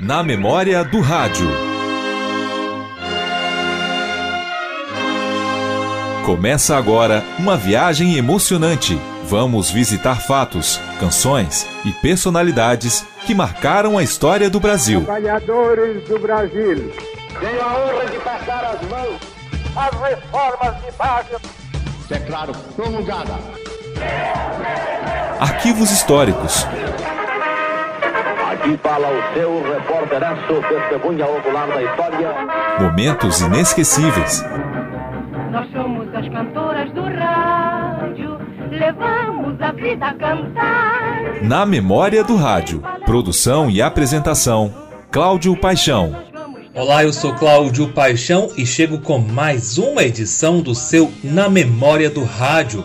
Na memória do rádio. Começa agora uma viagem emocionante. Vamos visitar fatos, canções e personalidades que marcaram a história do Brasil. Trabalhadores do Brasil. Tenho a honra de passar as mãos às reformas de base. Declaro promulgada. Arquivos históricos. Aqui fala o seu repórteraço, testemunha ocular da história. Momentos inesquecíveis. Nós somos as cantoras do rádio, levamos a vida a cantar. Na memória do rádio. Produção e apresentação: Cláudio Paixão. Olá, eu sou Cláudio Paixão e chego com mais uma edição do seu Na Memória do Rádio,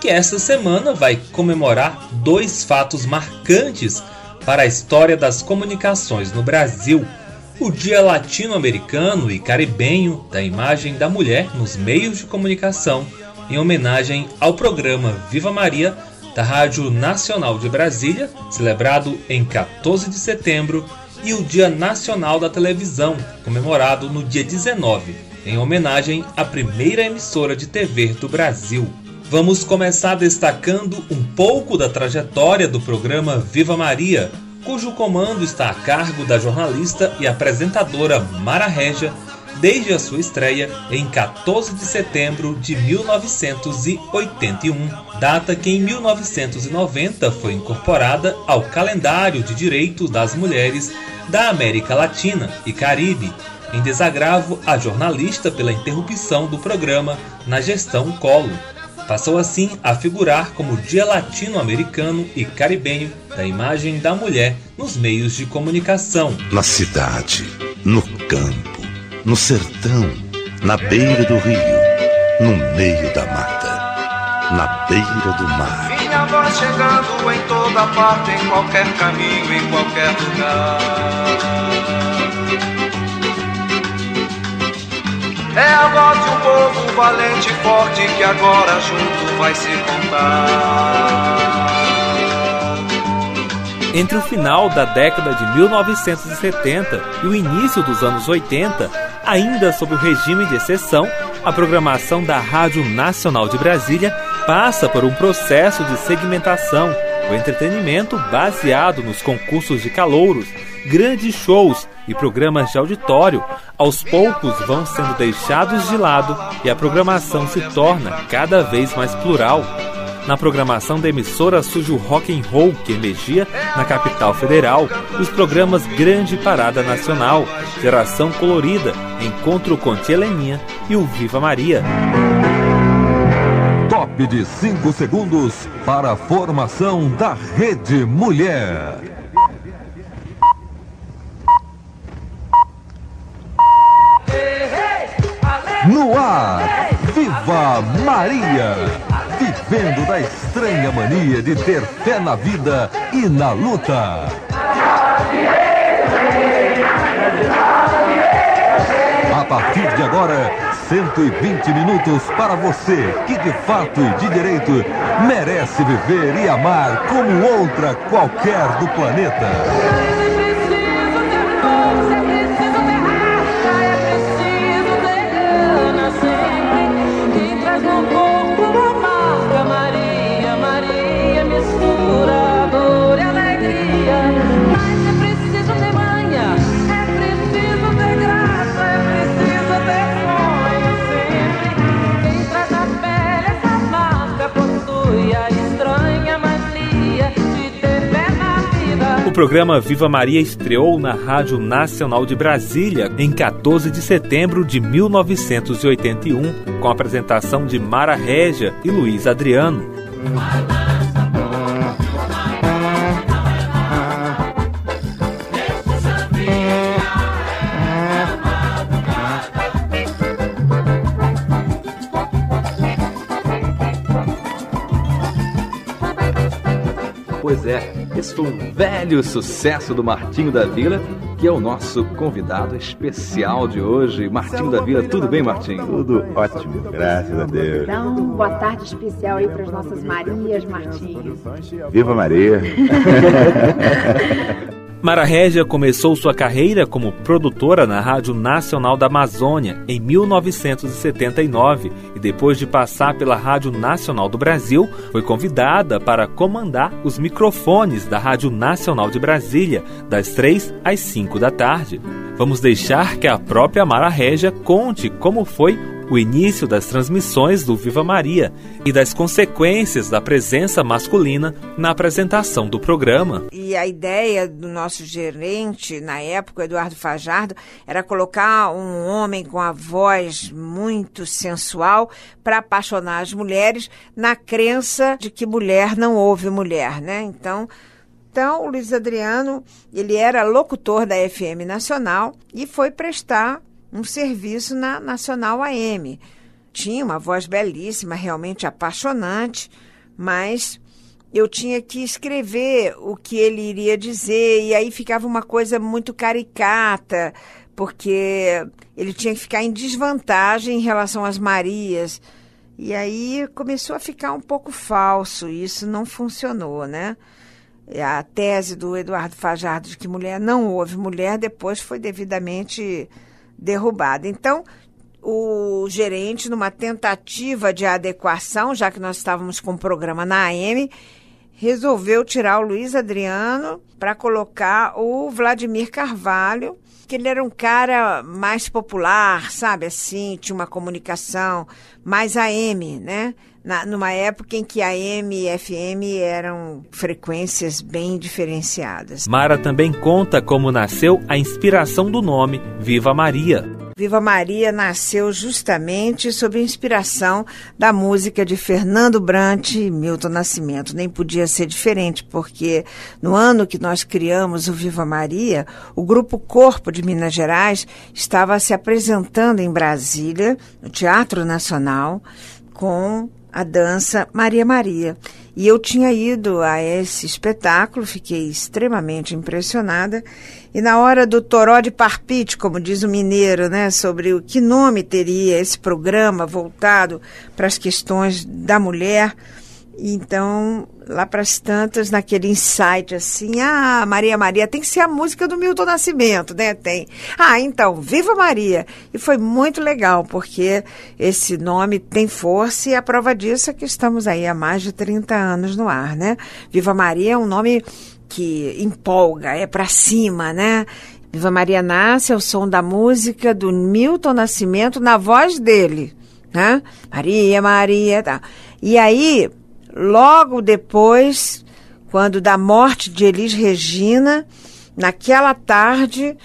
que esta semana vai comemorar dois fatos marcantes para a história das comunicações no Brasil: o Dia Latino-Americano e Caribenho da Imagem da Mulher nos Meios de Comunicação, em homenagem ao programa Viva Maria da Rádio Nacional de Brasília, celebrado em 14 de setembro, e o Dia Nacional da Televisão, comemorado no dia 19, em homenagem à primeira emissora de TV do Brasil. Vamos começar destacando um pouco da trajetória do programa Viva Maria, cujo comando está a cargo da jornalista e apresentadora Mara Regia desde a sua estreia em 14 de setembro de 1981, data que em 1990 foi incorporada ao calendário de direitos das mulheres da América Latina e Caribe, em desagravo à jornalista pela interrupção do programa na gestão Collor. Passou assim a figurar como Dia Latino-Americano e Caribenho da imagem da mulher nos meios de comunicação. Na cidade, no campo, no sertão, na beira do rio, no meio da mata, na beira do mar. Minha voz chegando em toda parte, em qualquer caminho, em qualquer lugar. É a voz de um povo valente e forte que agora junto vai se contar. Entre o final da década de 1970 e o início dos anos 80, ainda sob o regime de exceção, a programação da Rádio Nacional de Brasília passa por um processo de segmentação, o entretenimento baseado nos concursos de calouros, grandes shows e programas de auditório, aos poucos vão sendo deixados de lado e a programação se torna cada vez mais plural. Na programação da emissora surge o rock and roll que emergia na capital federal, os programas Grande Parada Nacional, Geração Colorida, Encontro com Tia Heleninha e o Viva Maria. Top de 5 segundos para a formação da Rede Mulher. No ar, Viva Maria! Vivendo da estranha mania de ter fé na vida e na luta. A partir de agora, 120 minutos para você que de fato e de direito merece viver e amar como outra qualquer do planeta. Programa Viva Maria estreou na Rádio Nacional de Brasília em 14 de setembro de 1981, com a apresentação de Mara Régia e Luiz Adriano. Esse foi um velho sucesso do Martinho da Vila, que é o nosso convidado especial de hoje. Martinho da Vila, tudo bem, Martinho? Tudo ótimo, graças a Deus. Então, boa tarde especial aí para as nossas Marias, Martinho. Viva Maria! Mara Régia começou sua carreira como produtora na Rádio Nacional da Amazônia em 1979 e depois de passar pela Rádio Nacional do Brasil, foi convidada para comandar os microfones da Rádio Nacional de Brasília, das 3 às 5 da tarde. Vamos deixar que a própria Mara Régia conte como foi o início das transmissões do Viva Maria e das consequências da presença masculina na apresentação do programa. E a ideia do nosso gerente, na época, Eduardo Fajardo, era colocar um homem com a voz muito sensual para apaixonar as mulheres na crença de que mulher não ouve mulher, né? Então, então, o Luiz Adriano, ele era locutor da FM Nacional e foi prestar um serviço na Nacional AM. Tinha uma voz belíssima, realmente apaixonante, mas eu tinha que escrever o que ele iria dizer, e aí ficava uma coisa muito caricata, porque ele tinha que ficar em desvantagem em relação às Marias. E aí começou a ficar um pouco falso, e isso não funcionou, né? A tese do Eduardo Fajardo de que mulher não houve mulher depois foi devidamente derrubada. Então, o gerente, numa tentativa de adequação, já que nós estávamos com o programa na AM, resolveu tirar o Luiz Adriano para colocar o Vladimir Carvalho, que ele era um cara mais popular, sabe assim, tinha uma comunicação mais AM, né? Na, numa época em que AM e FM eram frequências bem diferenciadas. Mara também conta como nasceu a inspiração do nome Viva Maria. Viva Maria nasceu justamente sob a inspiração da música de Fernando Brant e Milton Nascimento. Nem podia ser diferente, porque no ano que nós criamos o Viva Maria, o Grupo Corpo de Minas Gerais estava se apresentando em Brasília, no Teatro Nacional, com a dança Maria Maria. E eu tinha ido a esse espetáculo, fiquei extremamente impressionada. E na hora do toró de parpite, como diz o mineiro, né, sobre o que nome teria esse programa voltado para as questões da mulher, então, lá para as tantas, naquele insight assim, ah, Maria Maria, tem que ser a música do Milton Nascimento, né? Tem. Ah, então, Viva Maria! E foi muito legal, porque esse nome tem força e a prova disso é que estamos aí há mais de 30 anos no ar, né? Viva Maria é um nome que empolga, é para cima, né? Viva Maria nasce ao som da música do Milton Nascimento na voz dele, né? Maria, Maria, tá. E aí, Logo depois, quando da morte de Elis Regina, naquela tarde,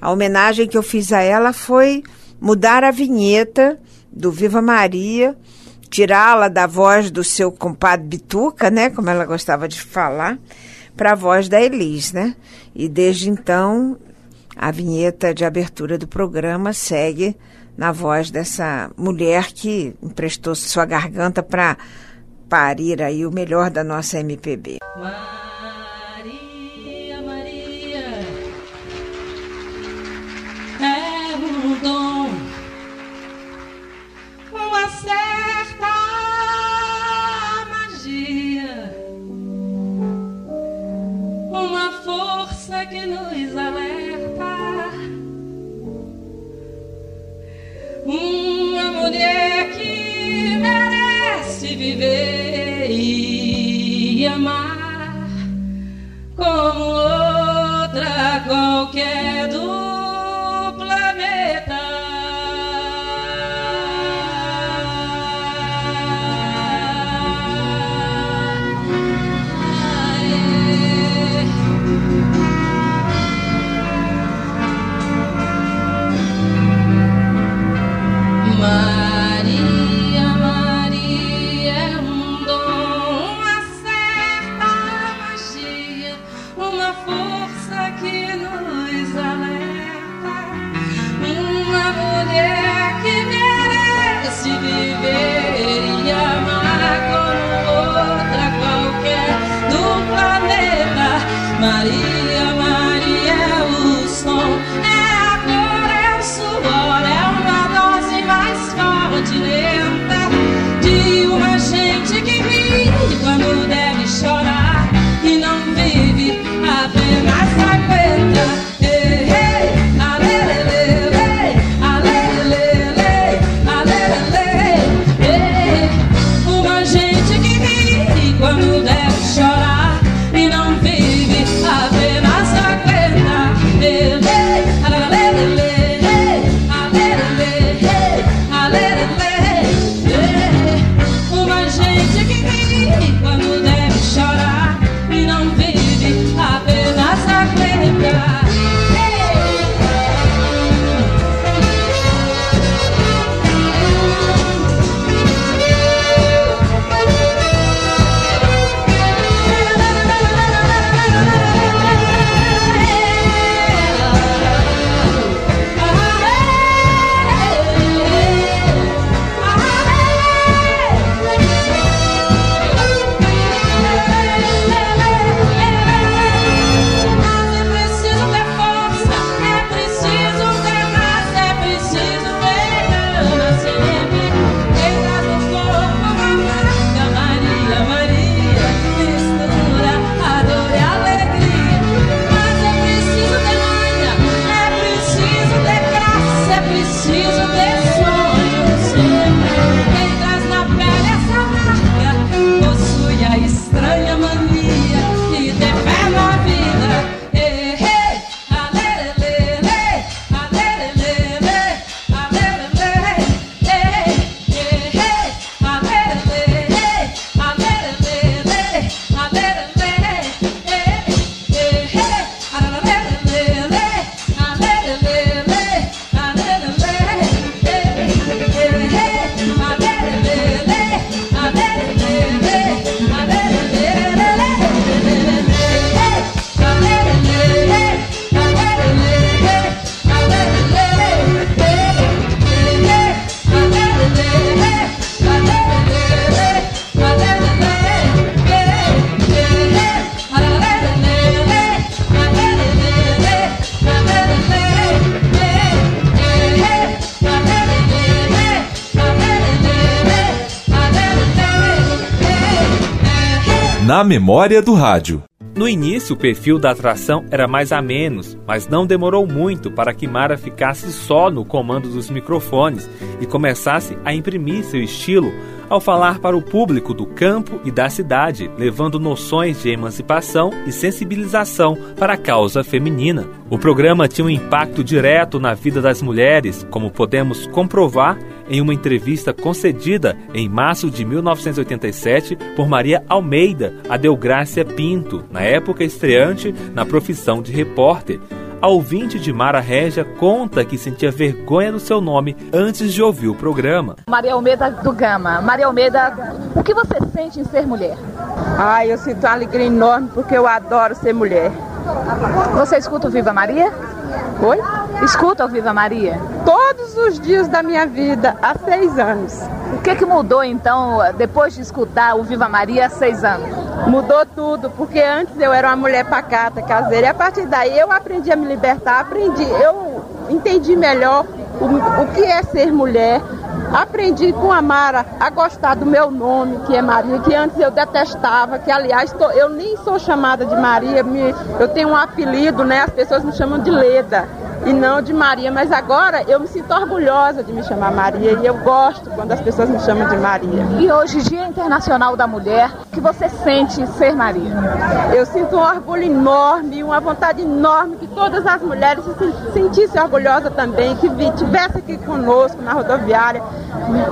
a homenagem que eu fiz a ela foi mudar a vinheta do Viva Maria, tirá-la da voz do seu compadre Bituca, né, como ela gostava de falar, para a voz da Elis, né? E desde então a vinheta de abertura do programa segue na voz dessa mulher que emprestou sua garganta para parir aí o melhor da nossa MPB. Maria, Maria, é um dom, uma certa magia, uma força que nos alerta. Uma mulher que merece viver Na memória do rádio. No início, o perfil da atração era mais a menos, mas não demorou muito para que Mara ficasse só no comando dos microfones e começasse a imprimir seu estilo ao falar para o público do campo e da cidade, levando noções de emancipação e sensibilização para a causa feminina. O programa tinha um impacto direto na vida das mulheres, como podemos comprovar em uma entrevista concedida em março de 1987 por Maria Almeida a Delgrácia Pinto, na época estreante na profissão de repórter. A ouvinte de Mara Régia conta que sentia vergonha do seu nome antes de ouvir o programa. Maria Almeida do Gama. Maria Almeida, o que você sente em ser mulher? Ai, eu sinto uma alegria enorme porque eu adoro ser mulher. Você escuta o Viva Maria? Oi? Escuta o Viva Maria? Todos os dias da minha vida, há seis anos. O que, que mudou então depois de escutar o Viva Maria há seis anos? Mudou tudo, porque antes eu era uma mulher pacata, caseira, e a partir daí eu aprendi a me libertar, aprendi, eu entendi melhor o, o que é ser mulher, Aprendi com a Mara a gostar do meu nome, que é Maria, que antes eu detestava, que aliás tô, eu nem sou chamada de Maria, me, eu tenho um apelido, né? As pessoas me chamam de Leda e não de Maria, mas agora eu me sinto orgulhosa de me chamar Maria e eu gosto quando as pessoas me chamam de Maria. E hoje, Dia Internacional da Mulher, o que você sente ser Maria? Eu sinto um orgulho enorme, uma vontade enorme que todas as mulheres se sentissem orgulhosas também, que estivessem aqui conosco na rodoviária,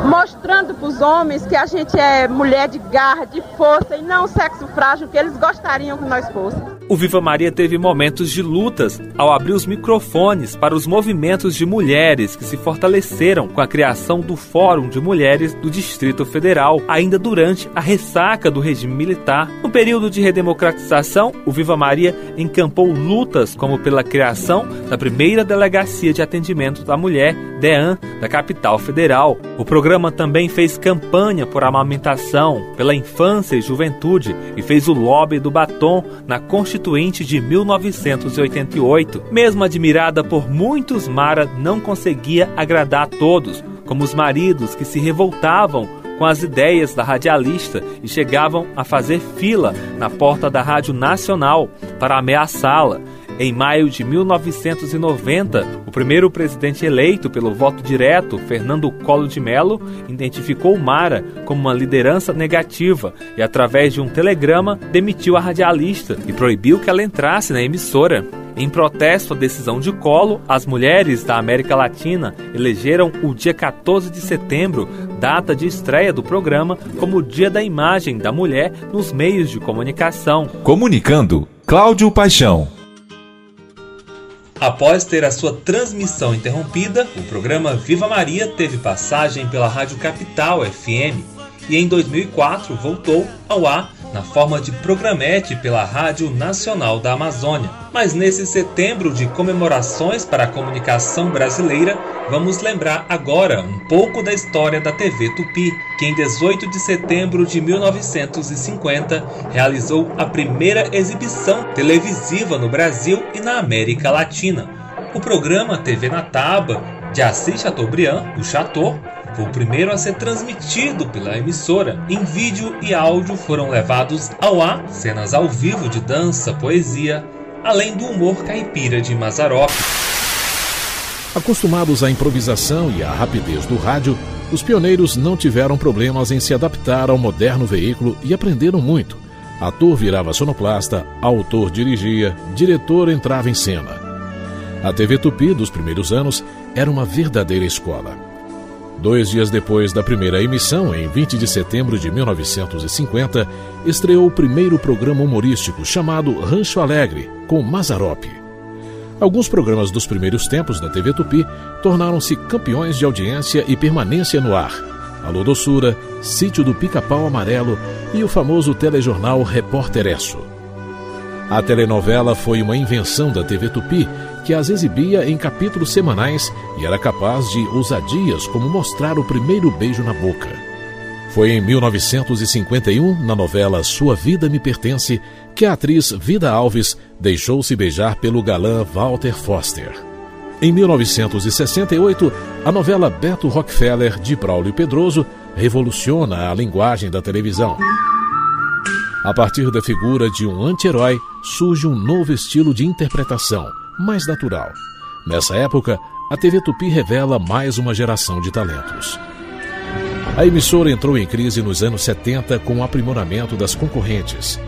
mostrando para os homens que a gente é mulher de garra, de força e não sexo frágil que eles gostariam que nós fôssemos. O Viva Maria teve momentos de lutas ao abrir os microfones para os movimentos de mulheres que se fortaleceram com a criação do Fórum de Mulheres do Distrito Federal, ainda durante a ressaca do regime militar. No período de redemocratização, o Viva Maria encampou lutas como pela criação da primeira delegacia de atendimento da mulher, DEAN, da capital federal. O programa também fez campanha por amamentação, pela infância e juventude e fez o lobby do batom na Constituição Constituinte de 1988. Mesmo admirada por muitos, Mara não conseguia agradar a todos, como os maridos que se revoltavam com as ideias da radialista e chegavam a fazer fila na porta da Rádio Nacional para ameaçá-la. Em maio de 1990, o primeiro presidente eleito pelo voto direto, Fernando Collor de Mello, identificou Mara como uma liderança negativa e, através de um telegrama, demitiu a radialista e proibiu que ela entrasse na emissora. Em protesto à decisão de Collor, as mulheres da América Latina elegeram o dia 14 de setembro, data de estreia do programa, como o Dia da Imagem da Mulher nos meios de comunicação. Comunicando, Cláudio Paixão. Após ter a sua transmissão interrompida, o programa Viva Maria teve passagem pela Rádio Capital FM e em 2004 voltou ao ar na forma de programete pela Rádio Nacional da Amazônia. Mas nesse setembro de comemorações para a comunicação brasileira, vamos lembrar agora um pouco da história da TV Tupi, que em 18 de setembro de 1950 realizou a primeira exibição televisiva no Brasil e na América Latina. O programa TV na Taba, de Assis Chateaubriand, o Chateau, foi o primeiro a ser transmitido pela emissora. Em vídeo e áudio foram levados ao ar cenas ao vivo de dança, poesia, além do humor caipira de Mazarop. Acostumados à improvisação e à rapidez do rádio, os pioneiros não tiveram problemas em se adaptar ao moderno veículo e aprenderam muito. Ator virava sonoplasta, autor dirigia, diretor entrava em cena. A TV Tupi dos primeiros anos era uma verdadeira escola. Dois dias depois da primeira emissão, em 20 de setembro de 1950, estreou o primeiro programa humorístico chamado Rancho Alegre, com Mazarop. Alguns programas dos primeiros tempos da TV Tupi tornaram-se campeões de audiência e permanência no ar. Alô Doçura, Sítio do Pica-Pau Amarelo e o famoso telejornal Repórter Esso. A telenovela foi uma invenção da TV Tupi que as exibia em capítulos semanais e era capaz de ousadias como mostrar o primeiro beijo na boca. Foi em 1951, na novela Sua Vida Me Pertence, que a atriz Vida Alves deixou-se beijar pelo galã Walter Foster. Em 1968, a novela Beto Rockefeller de Braulio Pedroso revoluciona a linguagem da televisão. A partir da figura de um anti-herói, surge um novo estilo de interpretação, mais natural. Nessa época, a TV Tupi revela mais uma geração de talentos. A emissora entrou em crise nos anos 70 com o aprimoramento das concorrentes.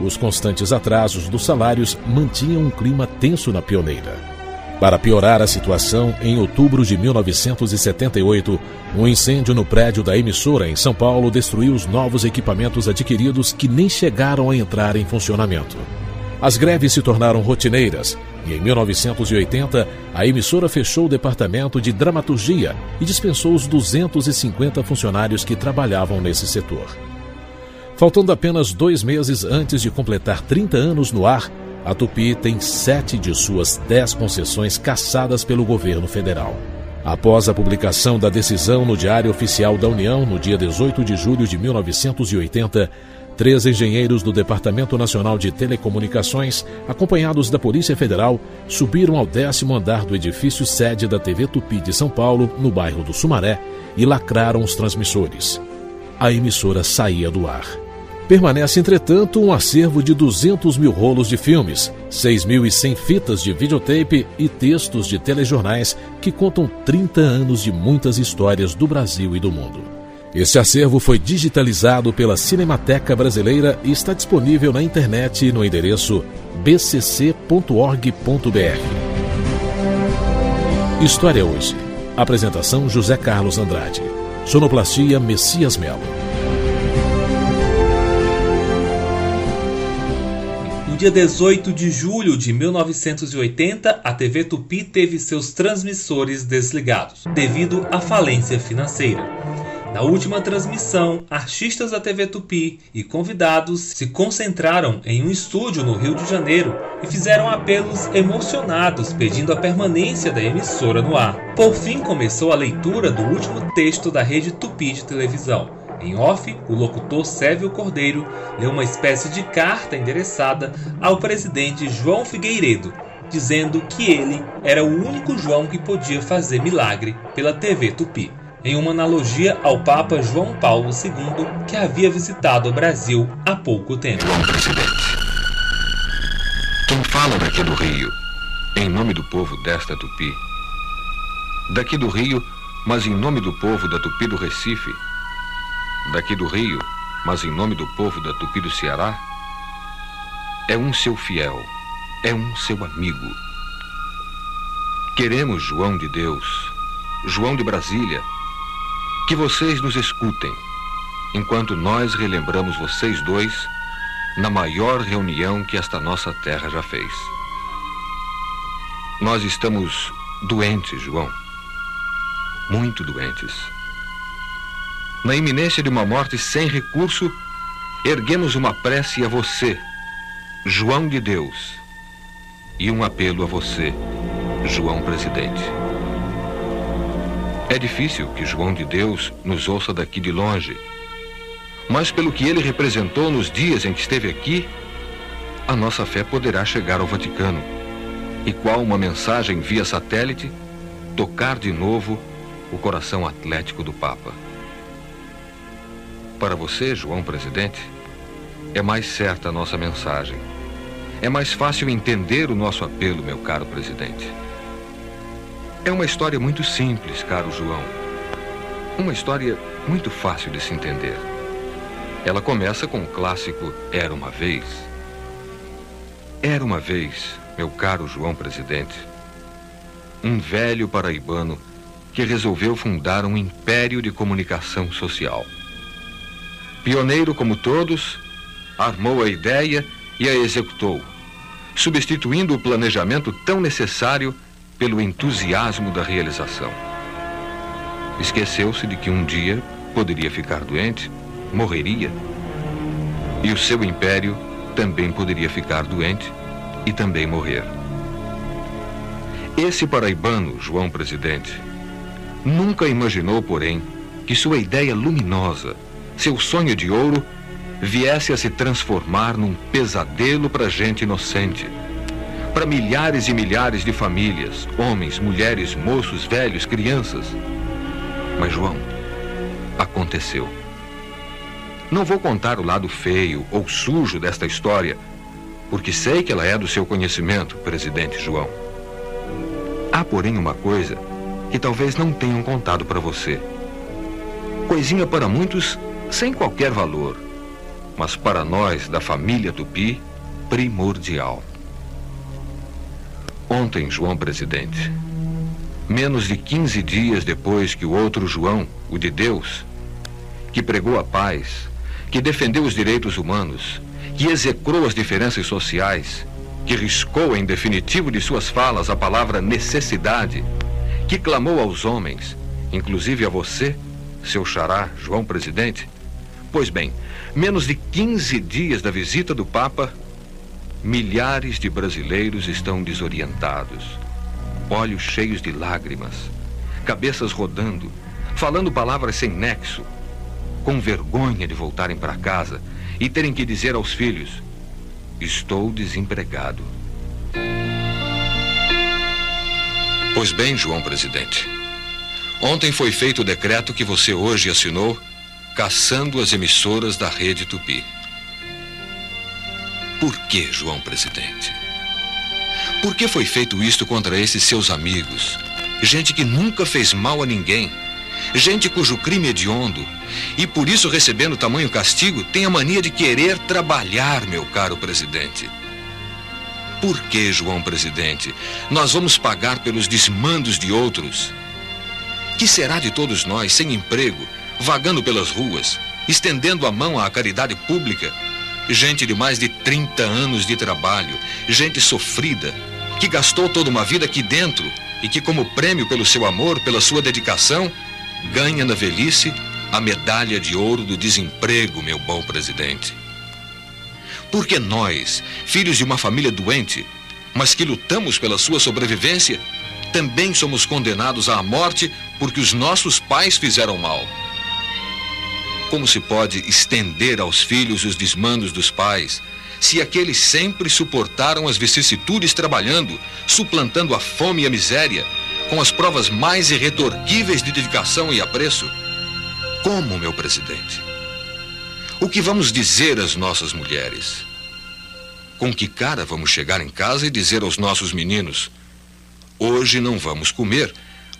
Os constantes atrasos dos salários mantinham um clima tenso na pioneira. Para piorar a situação, em outubro de 1978, um incêndio no prédio da emissora em São Paulo destruiu os novos equipamentos adquiridos que nem chegaram a entrar em funcionamento. As greves se tornaram rotineiras e, em 1980, a emissora fechou o departamento de dramaturgia e dispensou os 250 funcionários que trabalhavam nesse setor. Faltando apenas dois meses antes de completar 30 anos no ar, a Tupi tem sete de suas dez concessões cassadas pelo governo federal. Após a publicação da decisão no Diário Oficial da União, no dia 18 de julho de 1980, três engenheiros do Departamento Nacional de Telecomunicações, acompanhados da Polícia Federal, subiram ao décimo andar do edifício sede da TV Tupi de São Paulo, no bairro do Sumaré, e lacraram os transmissores. A emissora saía do ar. Permanece, entretanto, um acervo de 200 mil rolos de filmes, 6.100 fitas de videotape e textos de telejornais que contam 30 anos de muitas histórias do Brasil e do mundo. Este acervo foi digitalizado pela Cinemateca Brasileira e está disponível na internet no endereço bcc.org.br. História hoje. Apresentação José Carlos Andrade. Sonoplastia Messias Melo. dia 18 de julho de 1980, a TV Tupi teve seus transmissores desligados, devido à falência financeira. Na última transmissão, artistas da TV Tupi e convidados se concentraram em um estúdio no Rio de Janeiro e fizeram apelos emocionados pedindo a permanência da emissora no ar. Por fim, começou a leitura do último texto da rede Tupi de televisão. Em off, o locutor Sérgio Cordeiro leu uma espécie de carta endereçada ao presidente João Figueiredo, dizendo que ele era o único João que podia fazer milagre pela TV Tupi, em uma analogia ao Papa João Paulo II, que havia visitado o Brasil há pouco tempo. João presidente, quem fala daqui do Rio, em nome do povo desta Tupi, daqui do Rio, mas em nome do povo da Tupi do Recife, daqui do Rio, mas em nome do povo da Tupi do Ceará, é um seu fiel, é um seu amigo. Queremos, João de Deus, João de Brasília, que vocês nos escutem, enquanto nós relembramos vocês dois na maior reunião que esta nossa terra já fez. Nós estamos doentes, João. Muito doentes na iminência de uma morte sem recurso, erguemos uma prece a você, João de Deus, e um apelo a você, João Presidente. É difícil que João de Deus nos ouça daqui de longe, mas pelo que ele representou nos dias em que esteve aqui, a nossa fé poderá chegar ao Vaticano e, qual uma mensagem via satélite, tocar de novo o coração atlético do Papa. Para você, João Presidente, é mais certa a nossa mensagem. É mais fácil entender o nosso apelo, meu caro presidente. É uma história muito simples, caro João. Uma história muito fácil de se entender. Ela começa com o clássico Era uma vez. Era uma vez, meu caro João Presidente, um velho paraibano que resolveu fundar um império de comunicação social. Pioneiro como todos, armou a ideia e a executou, substituindo o planejamento tão necessário pelo entusiasmo da realização. Esqueceu-se de que um dia poderia ficar doente, morreria, e o seu império também poderia ficar doente e também morrer. Esse paraibano, João Presidente, nunca imaginou, porém, que sua ideia luminosa seu sonho de ouro viesse a se transformar num pesadelo para gente inocente. Para milhares e milhares de famílias, homens, mulheres, moços, velhos, crianças. Mas, João, aconteceu. Não vou contar o lado feio ou sujo desta história, porque sei que ela é do seu conhecimento, presidente João. Há, porém, uma coisa que talvez não tenham contado para você. Coisinha para muitos sem qualquer valor, mas para nós da família Tupi, primordial. Ontem, João Presidente, menos de 15 dias depois que o outro João, o de Deus, que pregou a paz, que defendeu os direitos humanos, que execrou as diferenças sociais, que riscou em definitivo de suas falas a palavra necessidade, que clamou aos homens, inclusive a você, seu xará, João Presidente. Pois bem, menos de 15 dias da visita do Papa, milhares de brasileiros estão desorientados, olhos cheios de lágrimas, cabeças rodando, falando palavras sem nexo, com vergonha de voltarem para casa e terem que dizer aos filhos: Estou desempregado. Pois bem, João Presidente. Ontem foi feito o decreto que você hoje assinou, caçando as emissoras da rede Tupi. Por que, João Presidente? Por que foi feito isto contra esses seus amigos? Gente que nunca fez mal a ninguém gente cujo crime é hediondo e por isso recebendo tamanho castigo tem a mania de querer trabalhar, meu caro presidente. Por que, João Presidente, nós vamos pagar pelos desmandos de outros? Que será de todos nós sem emprego, vagando pelas ruas, estendendo a mão à caridade pública? Gente de mais de 30 anos de trabalho, gente sofrida, que gastou toda uma vida aqui dentro e que, como prêmio pelo seu amor, pela sua dedicação, ganha na velhice a medalha de ouro do desemprego, meu bom presidente. Porque nós, filhos de uma família doente, mas que lutamos pela sua sobrevivência, também somos condenados à morte porque os nossos pais fizeram mal. Como se pode estender aos filhos os desmandos dos pais, se aqueles sempre suportaram as vicissitudes trabalhando, suplantando a fome e a miséria, com as provas mais irretorquíveis de dedicação e apreço? Como, meu presidente? O que vamos dizer às nossas mulheres? Com que cara vamos chegar em casa e dizer aos nossos meninos: hoje não vamos comer,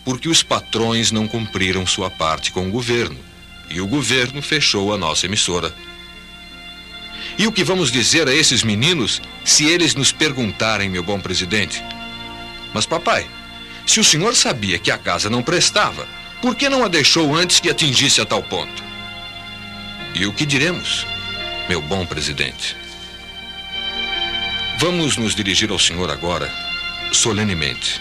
porque os patrões não cumpriram sua parte com o governo e o governo fechou a nossa emissora? E o que vamos dizer a esses meninos se eles nos perguntarem, meu bom presidente? Mas, papai, se o senhor sabia que a casa não prestava, por que não a deixou antes que atingisse a tal ponto? E o que diremos, meu bom presidente? Vamos nos dirigir ao senhor agora, solenemente,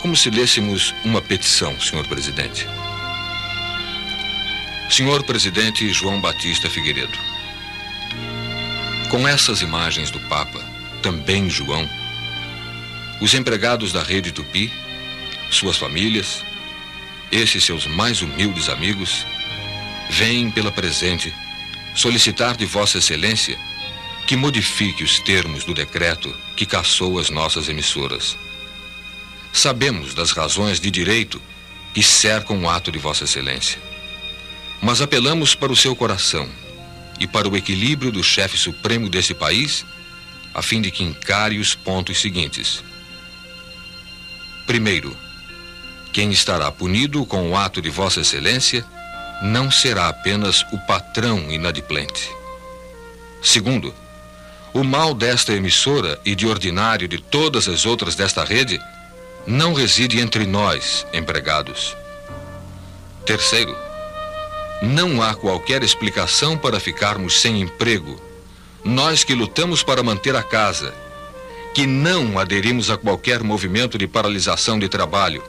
como se lêssemos uma petição, senhor presidente. Senhor presidente João Batista Figueiredo, com essas imagens do Papa, também João, os empregados da rede Tupi, suas famílias, esses seus mais humildes amigos, vêm pela presente solicitar de Vossa Excelência que modifique os termos do decreto que caçou as nossas emissoras. Sabemos das razões de direito que cercam o ato de Vossa Excelência, mas apelamos para o seu coração e para o equilíbrio do chefe supremo desse país, a fim de que encare os pontos seguintes. Primeiro, quem estará punido com o ato de Vossa Excelência não será apenas o patrão inadimplente. Segundo, o mal desta emissora e de ordinário de todas as outras desta rede não reside entre nós, empregados. Terceiro, não há qualquer explicação para ficarmos sem emprego. Nós que lutamos para manter a casa que não aderimos a qualquer movimento de paralisação de trabalho,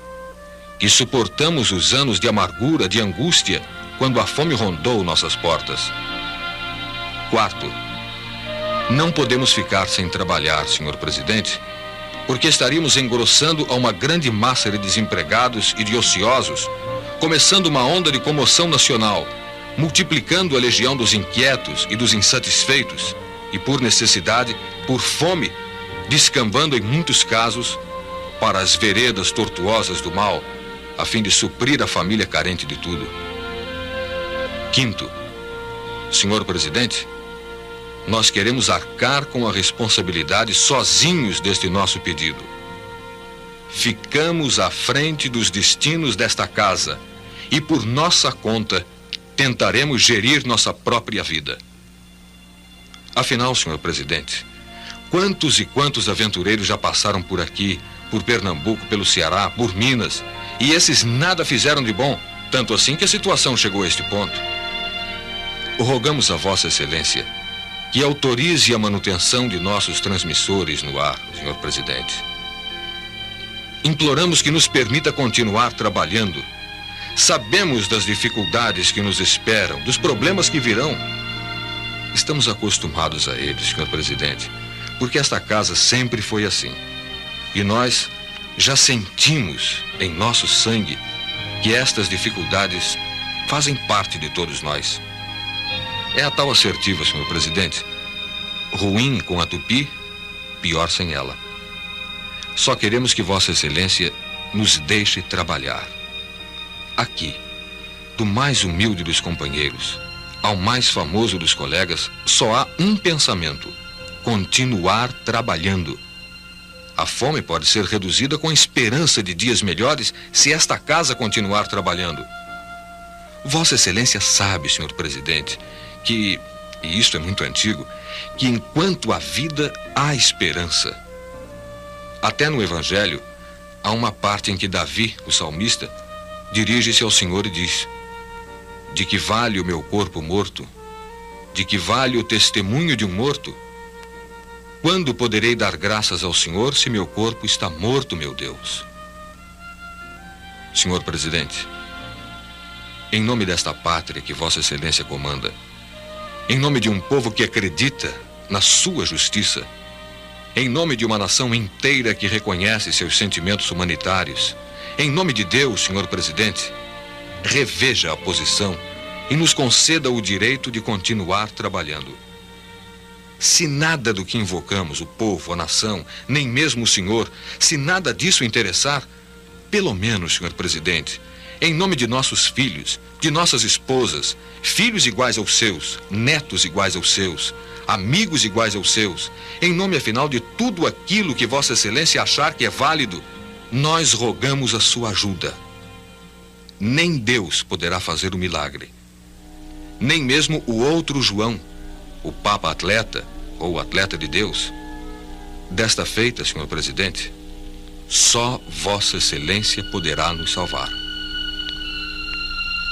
que suportamos os anos de amargura, de angústia, quando a fome rondou nossas portas. Quarto, não podemos ficar sem trabalhar, senhor presidente, porque estaríamos engrossando a uma grande massa de desempregados e de ociosos, começando uma onda de comoção nacional, multiplicando a legião dos inquietos e dos insatisfeitos, e por necessidade, por fome, descambando em muitos casos para as veredas tortuosas do mal, a fim de suprir a família carente de tudo. Quinto, senhor presidente, nós queremos arcar com a responsabilidade sozinhos deste nosso pedido. Ficamos à frente dos destinos desta casa e, por nossa conta, tentaremos gerir nossa própria vida. Afinal, senhor presidente, quantos e quantos aventureiros já passaram por aqui, por Pernambuco, pelo Ceará, por Minas, e esses nada fizeram de bom, tanto assim que a situação chegou a este ponto. Rogamos a Vossa Excelência que autorize a manutenção de nossos transmissores no ar, senhor presidente. Imploramos que nos permita continuar trabalhando. Sabemos das dificuldades que nos esperam, dos problemas que virão. Estamos acostumados a eles, senhor presidente, porque esta casa sempre foi assim. E nós já sentimos em nosso sangue que estas dificuldades fazem parte de todos nós. É a tal assertiva, senhor presidente. Ruim com a tupi, pior sem ela. Só queremos que Vossa Excelência nos deixe trabalhar. Aqui, do mais humilde dos companheiros ao mais famoso dos colegas, só há um pensamento: continuar trabalhando. A fome pode ser reduzida com a esperança de dias melhores se esta casa continuar trabalhando. Vossa Excelência sabe, senhor presidente, que, e isto é muito antigo, que enquanto há vida, há esperança. Até no Evangelho, há uma parte em que Davi, o salmista, dirige-se ao Senhor e diz: De que vale o meu corpo morto? De que vale o testemunho de um morto? Quando poderei dar graças ao Senhor se meu corpo está morto, meu Deus? Senhor presidente, em nome desta pátria que Vossa Excelência comanda, em nome de um povo que acredita na sua justiça, em nome de uma nação inteira que reconhece seus sentimentos humanitários, em nome de Deus, senhor presidente, reveja a posição e nos conceda o direito de continuar trabalhando. Se nada do que invocamos, o povo, a nação, nem mesmo o senhor, se nada disso interessar, pelo menos, senhor presidente, em nome de nossos filhos, de nossas esposas, filhos iguais aos seus, netos iguais aos seus, amigos iguais aos seus, em nome afinal de tudo aquilo que Vossa Excelência achar que é válido, nós rogamos a sua ajuda. Nem Deus poderá fazer o milagre. Nem mesmo o outro João, o Papa Atleta ou Atleta de Deus. Desta feita, senhor presidente, só Vossa Excelência poderá nos salvar.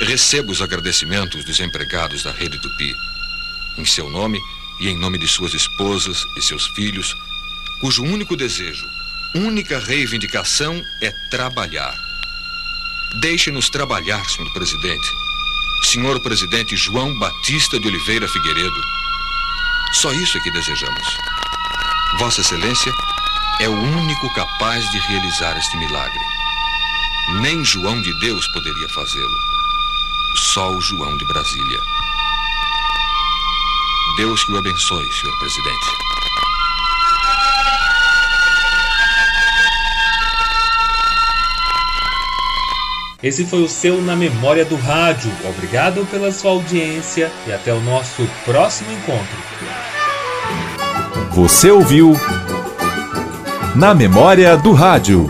Recebo os agradecimentos dos empregados da Rede Tupi. Em seu nome e em nome de suas esposas e seus filhos, cujo único desejo, única reivindicação é trabalhar. Deixe-nos trabalhar, senhor presidente. Senhor presidente João Batista de Oliveira Figueiredo. Só isso é que desejamos. Vossa Excelência é o único capaz de realizar este milagre. Nem João de Deus poderia fazê-lo só o João de Brasília. Deus que o abençoe, senhor presidente. Esse foi o seu Na Memória do Rádio. Obrigado pela sua audiência e até o nosso próximo encontro. Você ouviu Na Memória do Rádio